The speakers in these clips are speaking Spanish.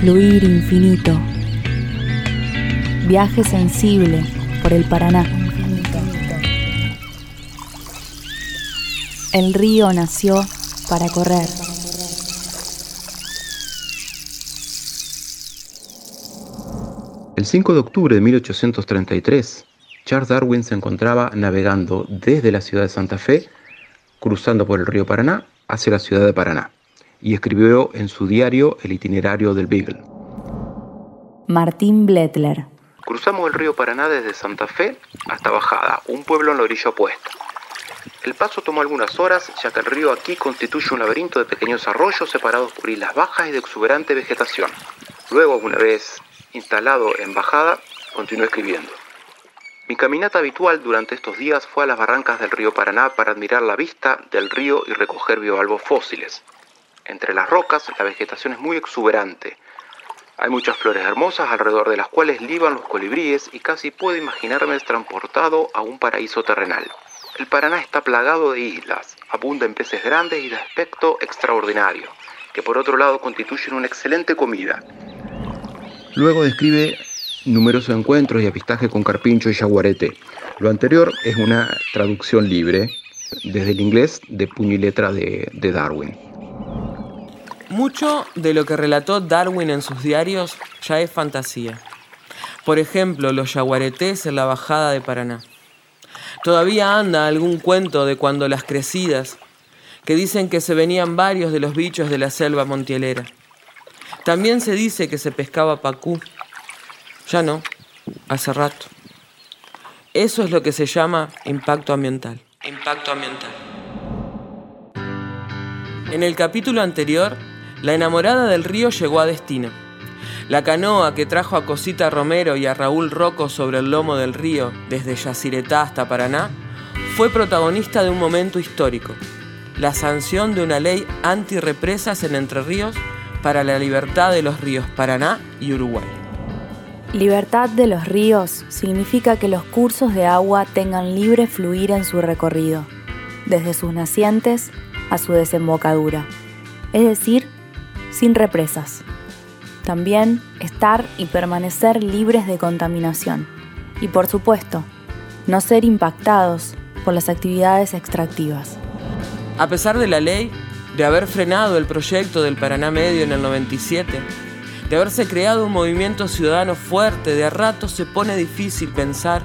fluir infinito. Viaje sensible por el Paraná. El río nació para correr. El 5 de octubre de 1833, Charles Darwin se encontraba navegando desde la ciudad de Santa Fe, cruzando por el río Paraná hacia la ciudad de Paraná, y escribió en su diario el itinerario del Beagle. Martín Bletler. Cruzamos el río Paraná desde Santa Fe hasta Bajada, un pueblo en la orilla opuesta. El paso tomó algunas horas, ya que el río aquí constituye un laberinto de pequeños arroyos separados por islas bajas y de exuberante vegetación. Luego, una vez instalado en Bajada, continué escribiendo. Mi caminata habitual durante estos días fue a las barrancas del río Paraná para admirar la vista del río y recoger bivalvos fósiles. Entre las rocas la vegetación es muy exuberante. Hay muchas flores hermosas alrededor de las cuales liban los colibríes y casi puedo imaginarme transportado a un paraíso terrenal. El Paraná está plagado de islas, abunda en peces grandes y de aspecto extraordinario, que por otro lado constituyen una excelente comida. Luego describe numerosos encuentros y apistaje con carpincho y jaguarete. Lo anterior es una traducción libre desde el inglés de puño y letra de Darwin. Mucho de lo que relató Darwin en sus diarios ya es fantasía. Por ejemplo, los yaguaretés en la bajada de Paraná. Todavía anda algún cuento de cuando las crecidas, que dicen que se venían varios de los bichos de la selva montielera. También se dice que se pescaba pacú, ya no, hace rato. Eso es lo que se llama impacto ambiental. Impacto ambiental. En el capítulo anterior, la enamorada del río llegó a destino. La canoa que trajo a Cosita Romero y a Raúl Rocco sobre el lomo del río, desde Yacyretá hasta Paraná, fue protagonista de un momento histórico, la sanción de una ley anti-represas en Entre Ríos para la libertad de los ríos Paraná y Uruguay. Libertad de los ríos significa que los cursos de agua tengan libre fluir en su recorrido, desde sus nacientes a su desembocadura, es decir, sin represas. También estar y permanecer libres de contaminación. Y por supuesto, no ser impactados por las actividades extractivas. A pesar de la ley, de haber frenado el proyecto del Paraná Medio en el 97, de haberse creado un movimiento ciudadano fuerte, de a rato se pone difícil pensar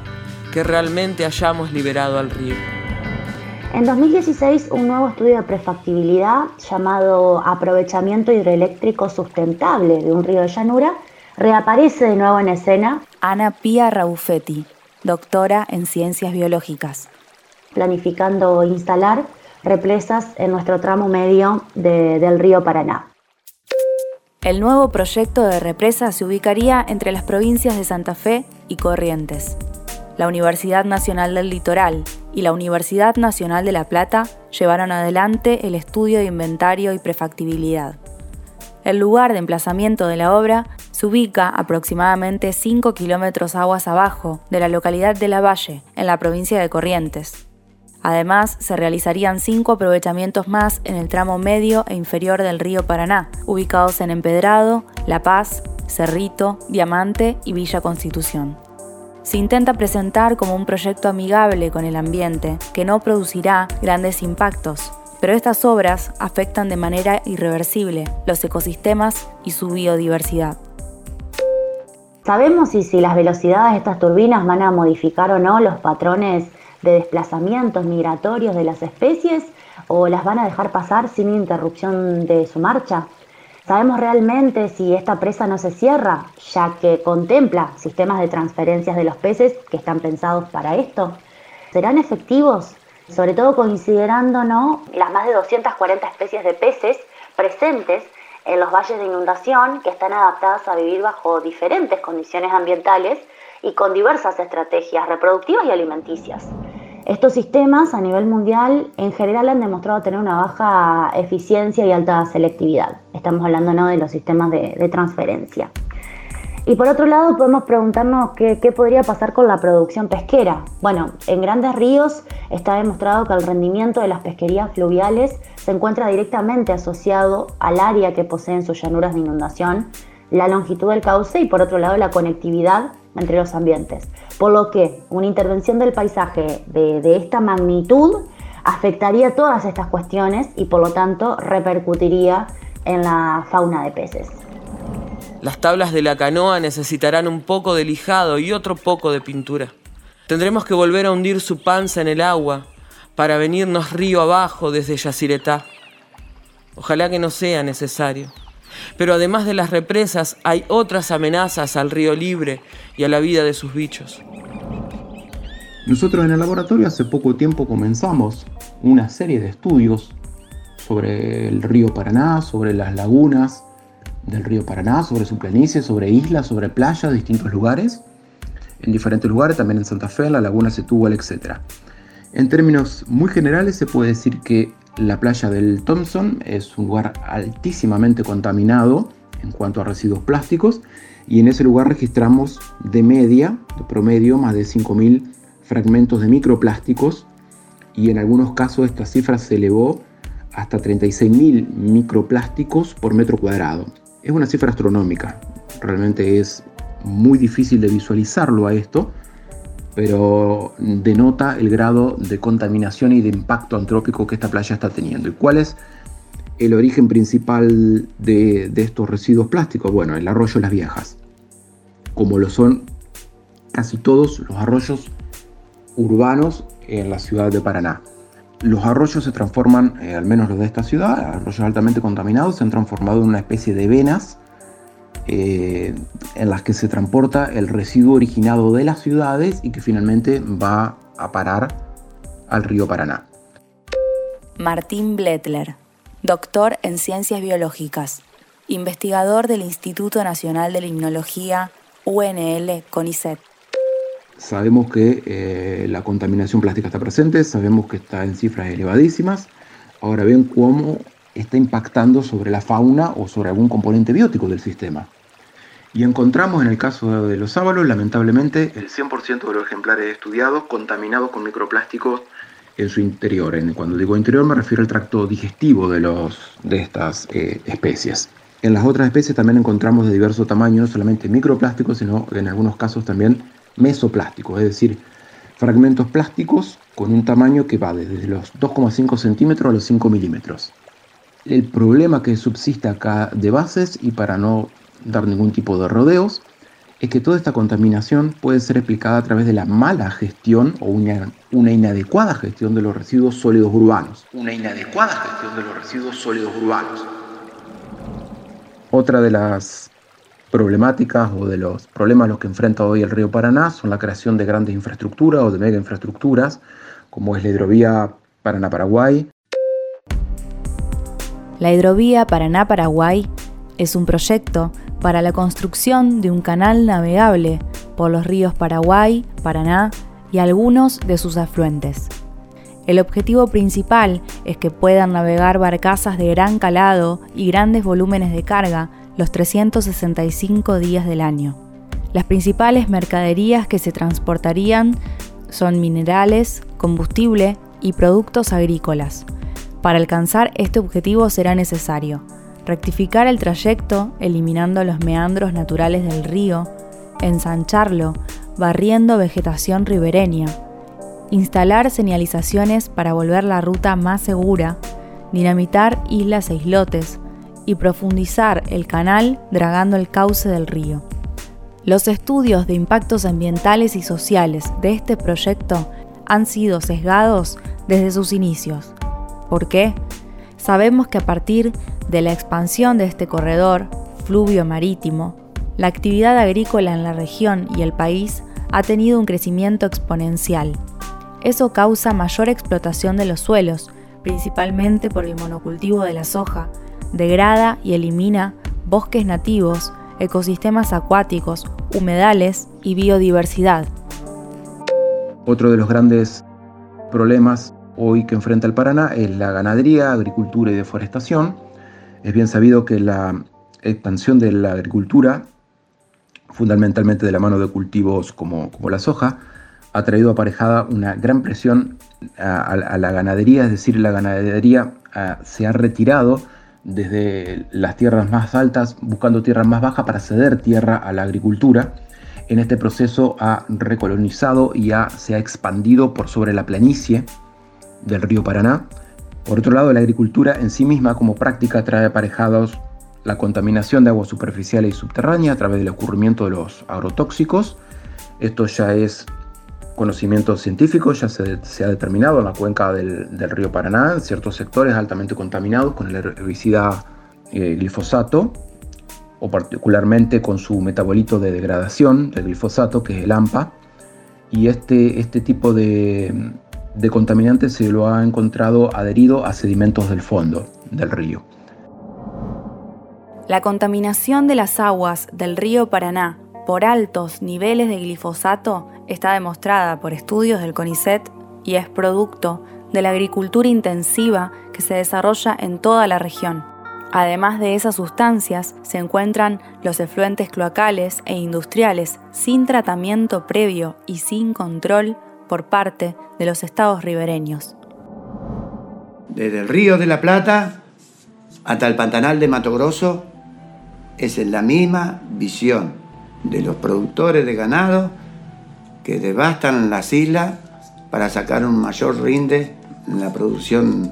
que realmente hayamos liberado al río. En 2016, un nuevo estudio de prefactibilidad llamado Aprovechamiento Hidroeléctrico Sustentable de un río de llanura reaparece de nuevo en escena. Ana Pía Raufetti, doctora en Ciencias Biológicas. Planificando instalar represas en nuestro tramo medio del río Paraná. El nuevo proyecto de represa se ubicaría entre las provincias de Santa Fe y Corrientes. La Universidad Nacional del Litoral y la Universidad Nacional de La Plata llevaron adelante el estudio de inventario y prefactibilidad. El lugar de emplazamiento de la obra se ubica aproximadamente 5 kilómetros aguas abajo de la localidad de La Valle, en la provincia de Corrientes. Además, se realizarían cinco aprovechamientos más en el tramo medio e inferior del río Paraná, ubicados en Empedrado, La Paz, Cerrito, Diamante y Villa Constitución. Se intenta presentar como un proyecto amigable con el ambiente, que no producirá grandes impactos, pero estas obras afectan de manera irreversible los ecosistemas y su biodiversidad. ¿Sabemos si, las velocidades de estas turbinas van a modificar o no los patrones de desplazamientos migratorios de las especies o las van a dejar pasar sin interrupción de su marcha? ¿Sabemos realmente si esta presa no se cierra, ya que contempla sistemas de transferencias de los peces que están pensados para esto? ¿Serán efectivos? Sobre todo considerando ¿no? las más de 240 especies de peces presentes en los valles de inundación que están adaptadas a vivir bajo diferentes condiciones ambientales y con diversas estrategias reproductivas y alimenticias. Estos sistemas a nivel mundial en general han demostrado tener una baja eficiencia y alta selectividad. Estamos hablando ¿no? de los sistemas de, transferencia. Y por otro lado podemos preguntarnos qué, qué, podría pasar con la producción pesquera. Bueno, en grandes ríos está demostrado que el rendimiento de las pesquerías fluviales se encuentra directamente asociado al área que poseen sus llanuras de inundación, la longitud del cauce y por otro lado la conectividad entre los ambientes. Por lo que una intervención del paisaje de, esta magnitud afectaría todas estas cuestiones y por lo tanto repercutiría en la fauna de peces. Las tablas de la canoa necesitarán un poco de lijado y otro poco de pintura. Tendremos que volver a hundir su panza en el agua para venirnos río abajo desde Yacyretá. Ojalá que no sea necesario. Pero además de las represas hay otras amenazas al río libre y a la vida de sus bichos. Nosotros en el laboratorio hace poco tiempo comenzamos una serie de estudios sobre el río Paraná, sobre las lagunas del río Paraná, sobre su planicie, sobre islas, sobre playas, distintos lugares, en diferentes lugares, también en Santa Fe, en la laguna Setúbal, etc. En términos muy generales se puede decir que la playa del Thompson es un lugar altísimamente contaminado en cuanto a residuos plásticos y en ese lugar registramos de media, de promedio, más de 5.000 fragmentos de microplásticos y en algunos casos esta cifra se elevó hasta 36.000 microplásticos por metro cuadrado. Es una cifra astronómica, realmente es muy difícil de visualizarlo a esto, pero denota el grado de contaminación y de impacto antrópico que esta playa está teniendo. ¿Y cuál es el origen principal de, estos residuos plásticos? Bueno, el arroyo Las Viejas, como lo son casi todos los arroyos urbanos en la ciudad de Paraná. Los arroyos se transforman, eh, al menos los de esta ciudad, arroyos altamente contaminados, se han transformado en una especie de venas eh, en las que se transporta el residuo originado de las ciudades y que finalmente va a parar al río Paraná. Martín Bletler, doctor en Ciencias Biológicas, investigador del Instituto Nacional de Limnología, UNL CONICET. Sabemos que eh, la contaminación plástica está presente, sabemos que está en cifras elevadísimas. Ahora bien, cómo está impactando sobre la fauna o sobre algún componente biótico del sistema. Y encontramos en el caso de los sábalos, lamentablemente, el 100% de los ejemplares estudiados contaminados con microplásticos en su interior. Cuando digo interior me refiero al tracto digestivo de, los, de estas eh, especies. En las otras especies también encontramos de diverso tamaño, no solamente microplásticos, sino en algunos casos también mesoplásticos, es decir, fragmentos plásticos con un tamaño que va desde los 2,5 centímetros a los 5 milímetros. El problema que subsiste acá de bases, y para no dar ningún tipo de rodeos, es que toda esta contaminación puede ser explicada a través de la mala gestión o una, una, inadecuada gestión de los residuos sólidos urbanos. Una inadecuada gestión de los residuos sólidos urbanos. Otra de las problemáticas o de los problemas a los que enfrenta hoy el río Paraná son la creación de grandes infraestructuras o de mega infraestructuras, como es la hidrovía Paraná-Paraguay. La hidrovía Paraná-Paraguay es un proyecto para la construcción de un canal navegable por los ríos Paraguay, Paraná y algunos de sus afluentes. El objetivo principal es que puedan navegar barcazas de gran calado y grandes volúmenes de carga los 365 días del año. Las principales mercaderías que se transportarían son minerales, combustible y productos agrícolas. Para alcanzar este objetivo será necesario rectificar el trayecto eliminando los meandros naturales del río, ensancharlo, barriendo vegetación ribereña, instalar señalizaciones para volver la ruta más segura, dinamitar islas e islotes, y profundizar el canal dragando el cauce del río. Los estudios de impactos ambientales y sociales de este proyecto han sido sesgados desde sus inicios. ¿Por qué? Sabemos que a partir de la expansión de este corredor fluvio marítimo, la actividad agrícola en la región y el país ha tenido un crecimiento exponencial. Eso causa mayor explotación de los suelos, principalmente por el monocultivo de la soja, degrada y elimina bosques nativos, ecosistemas acuáticos, humedales y biodiversidad. Otro de los grandes problemas hoy que enfrenta el Paraná es la ganadería, agricultura y deforestación. Es bien sabido que la expansión de la agricultura, fundamentalmente de la mano de cultivos como, como la soja, ha traído aparejada una gran presión a, la ganadería, es decir, la ganadería se ha retirado desde las tierras más altas buscando tierras más bajas para ceder tierra a la agricultura. En este proceso ha recolonizado y se ha expandido por sobre la planicie del río Paraná. Por otro lado, la agricultura en sí misma como práctica trae aparejados la contaminación de agua superficial y subterránea a través del ocurrimiento de los agrotóxicos. Esto ya es conocimiento científico, ya se, ha determinado en la cuenca del, río Paraná, en ciertos sectores altamente contaminados con el herbicida eh, glifosato, o particularmente con su metabolito de degradación del glifosato, que es el AMPA. Y este, este tipo de, de contaminante se lo ha encontrado adherido a sedimentos del fondo del río. La contaminación de las aguas del río Paraná por altos niveles de glifosato está demostrada por estudios del CONICET y es producto de la agricultura intensiva que se desarrolla en toda la región. Además de esas sustancias, se encuentran los efluentes cloacales e industriales sin tratamiento previo y sin control por parte de los estados ribereños. Desde el río de la Plata hasta el pantanal de Mato Grosso es la misma visión de los productores de ganado que devastan las islas para sacar un mayor rinde en la producción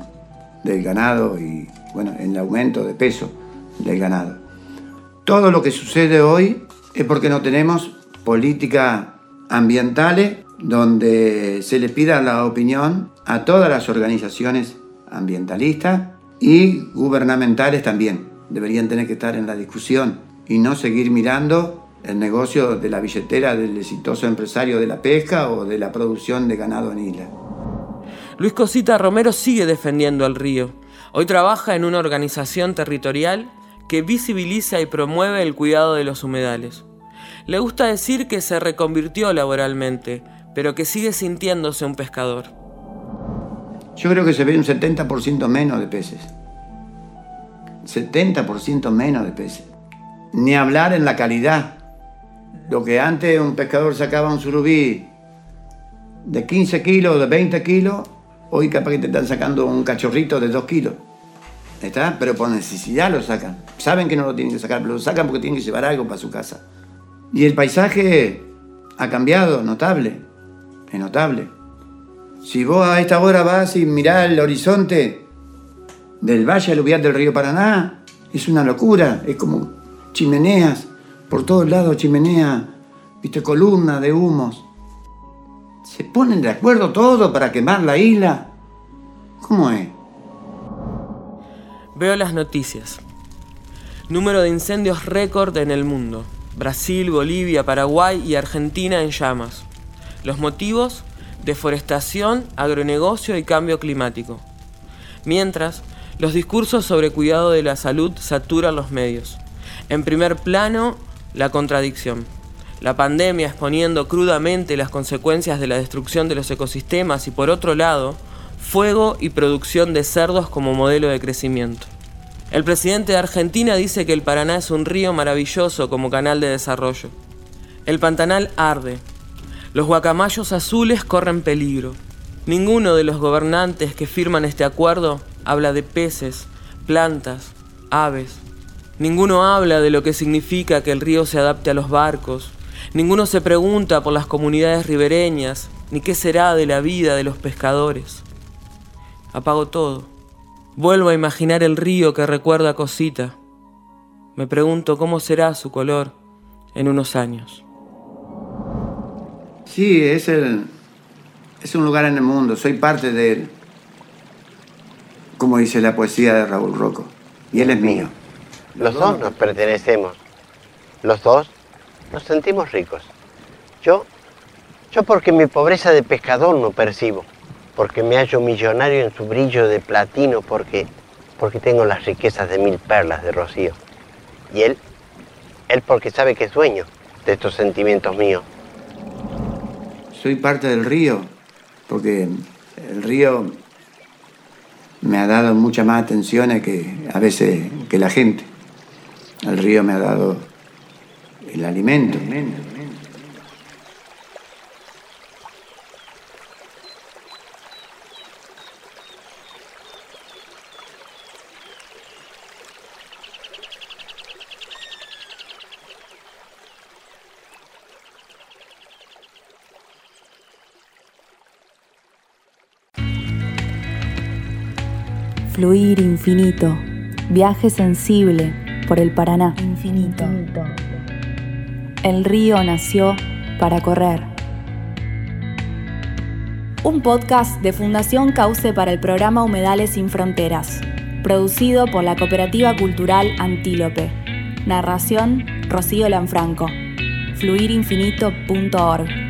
del ganado y bueno, en el aumento de peso del ganado. Todo lo que sucede hoy es porque no tenemos políticas ambientales donde se le pida la opinión a todas las organizaciones ambientalistas y gubernamentales también. Deberían tener que estar en la discusión y no seguir mirando el negocio de la billetera del exitoso empresario de la pesca o de la producción de ganado en isla. Luis Cosita Romero sigue defendiendo el río. Hoy trabaja en una organización territorial que visibiliza y promueve el cuidado de los humedales. Le gusta decir que se reconvirtió laboralmente, pero que sigue sintiéndose un pescador. Yo creo que se ve un 70% menos de peces. 70% menos de peces. Ni hablar en la calidad. Lo que antes un pescador sacaba un surubí de 15 kilos, de 20 kilos, hoy capaz que te están sacando un cachorrito de 2 kilos. ¿Está? Pero por necesidad lo sacan. Saben que no lo tienen que sacar, pero lo sacan porque tienen que llevar algo para su casa. Y el paisaje ha cambiado, notable es notable. Si vos a esta hora vas y mirás el horizonte del valle aluvial del río Paraná, es una locura, es como chimeneas, por todos lados chimeneas, viste, columnas de humos. ¿Se ponen de acuerdo todos para quemar la isla? ¿Cómo es? Veo las noticias. Número de incendios récord en el mundo. Brasil, Bolivia, Paraguay y Argentina en llamas. Los motivos, deforestación, agronegocio y cambio climático. Mientras, los discursos sobre cuidado de la salud saturan los medios. En primer plano, la contradicción. La pandemia exponiendo crudamente las consecuencias de la destrucción de los ecosistemas y por otro lado, fuego y producción de cerdos como modelo de crecimiento. El presidente de Argentina dice que el Paraná es un río maravilloso como canal de desarrollo. El Pantanal arde, los guacamayos azules corren peligro. Ninguno de los gobernantes que firman este acuerdo habla de peces, plantas, aves. Ninguno habla de lo que significa que el río se adapte a los barcos. Ninguno se pregunta por las comunidades ribereñas, ni qué será de la vida de los pescadores. Apago todo. Vuelvo a imaginar el río que recuerda a Cosita. Me pregunto cómo será su color en unos años. Sí, es, el, es un lugar en el mundo, soy parte de él. Como dice la poesía de Raúl Rocco. Y él es mío. Los dos nos pertenecemos. Los dos nos sentimos ricos. Yo, yo porque mi pobreza de pescador no percibo. Porque me hallo millonario en su brillo de platino. Porque, porque tengo las riquezas de mil perlas de rocío. Y él, él porque sabe que es dueño de estos sentimientos míos soy parte del río, porque el río me ha dado mucha más atención que a veces que la gente. El río me ha dado el alimento. Fluir infinito. Viaje sensible por el Paraná. Infinito. El río nació para correr. Un podcast de Fundación Cauce para el programa Humedales sin Fronteras, producido por la Cooperativa Cultural Antílope. Narración Rocío Lanfranco. fluirinfinito.org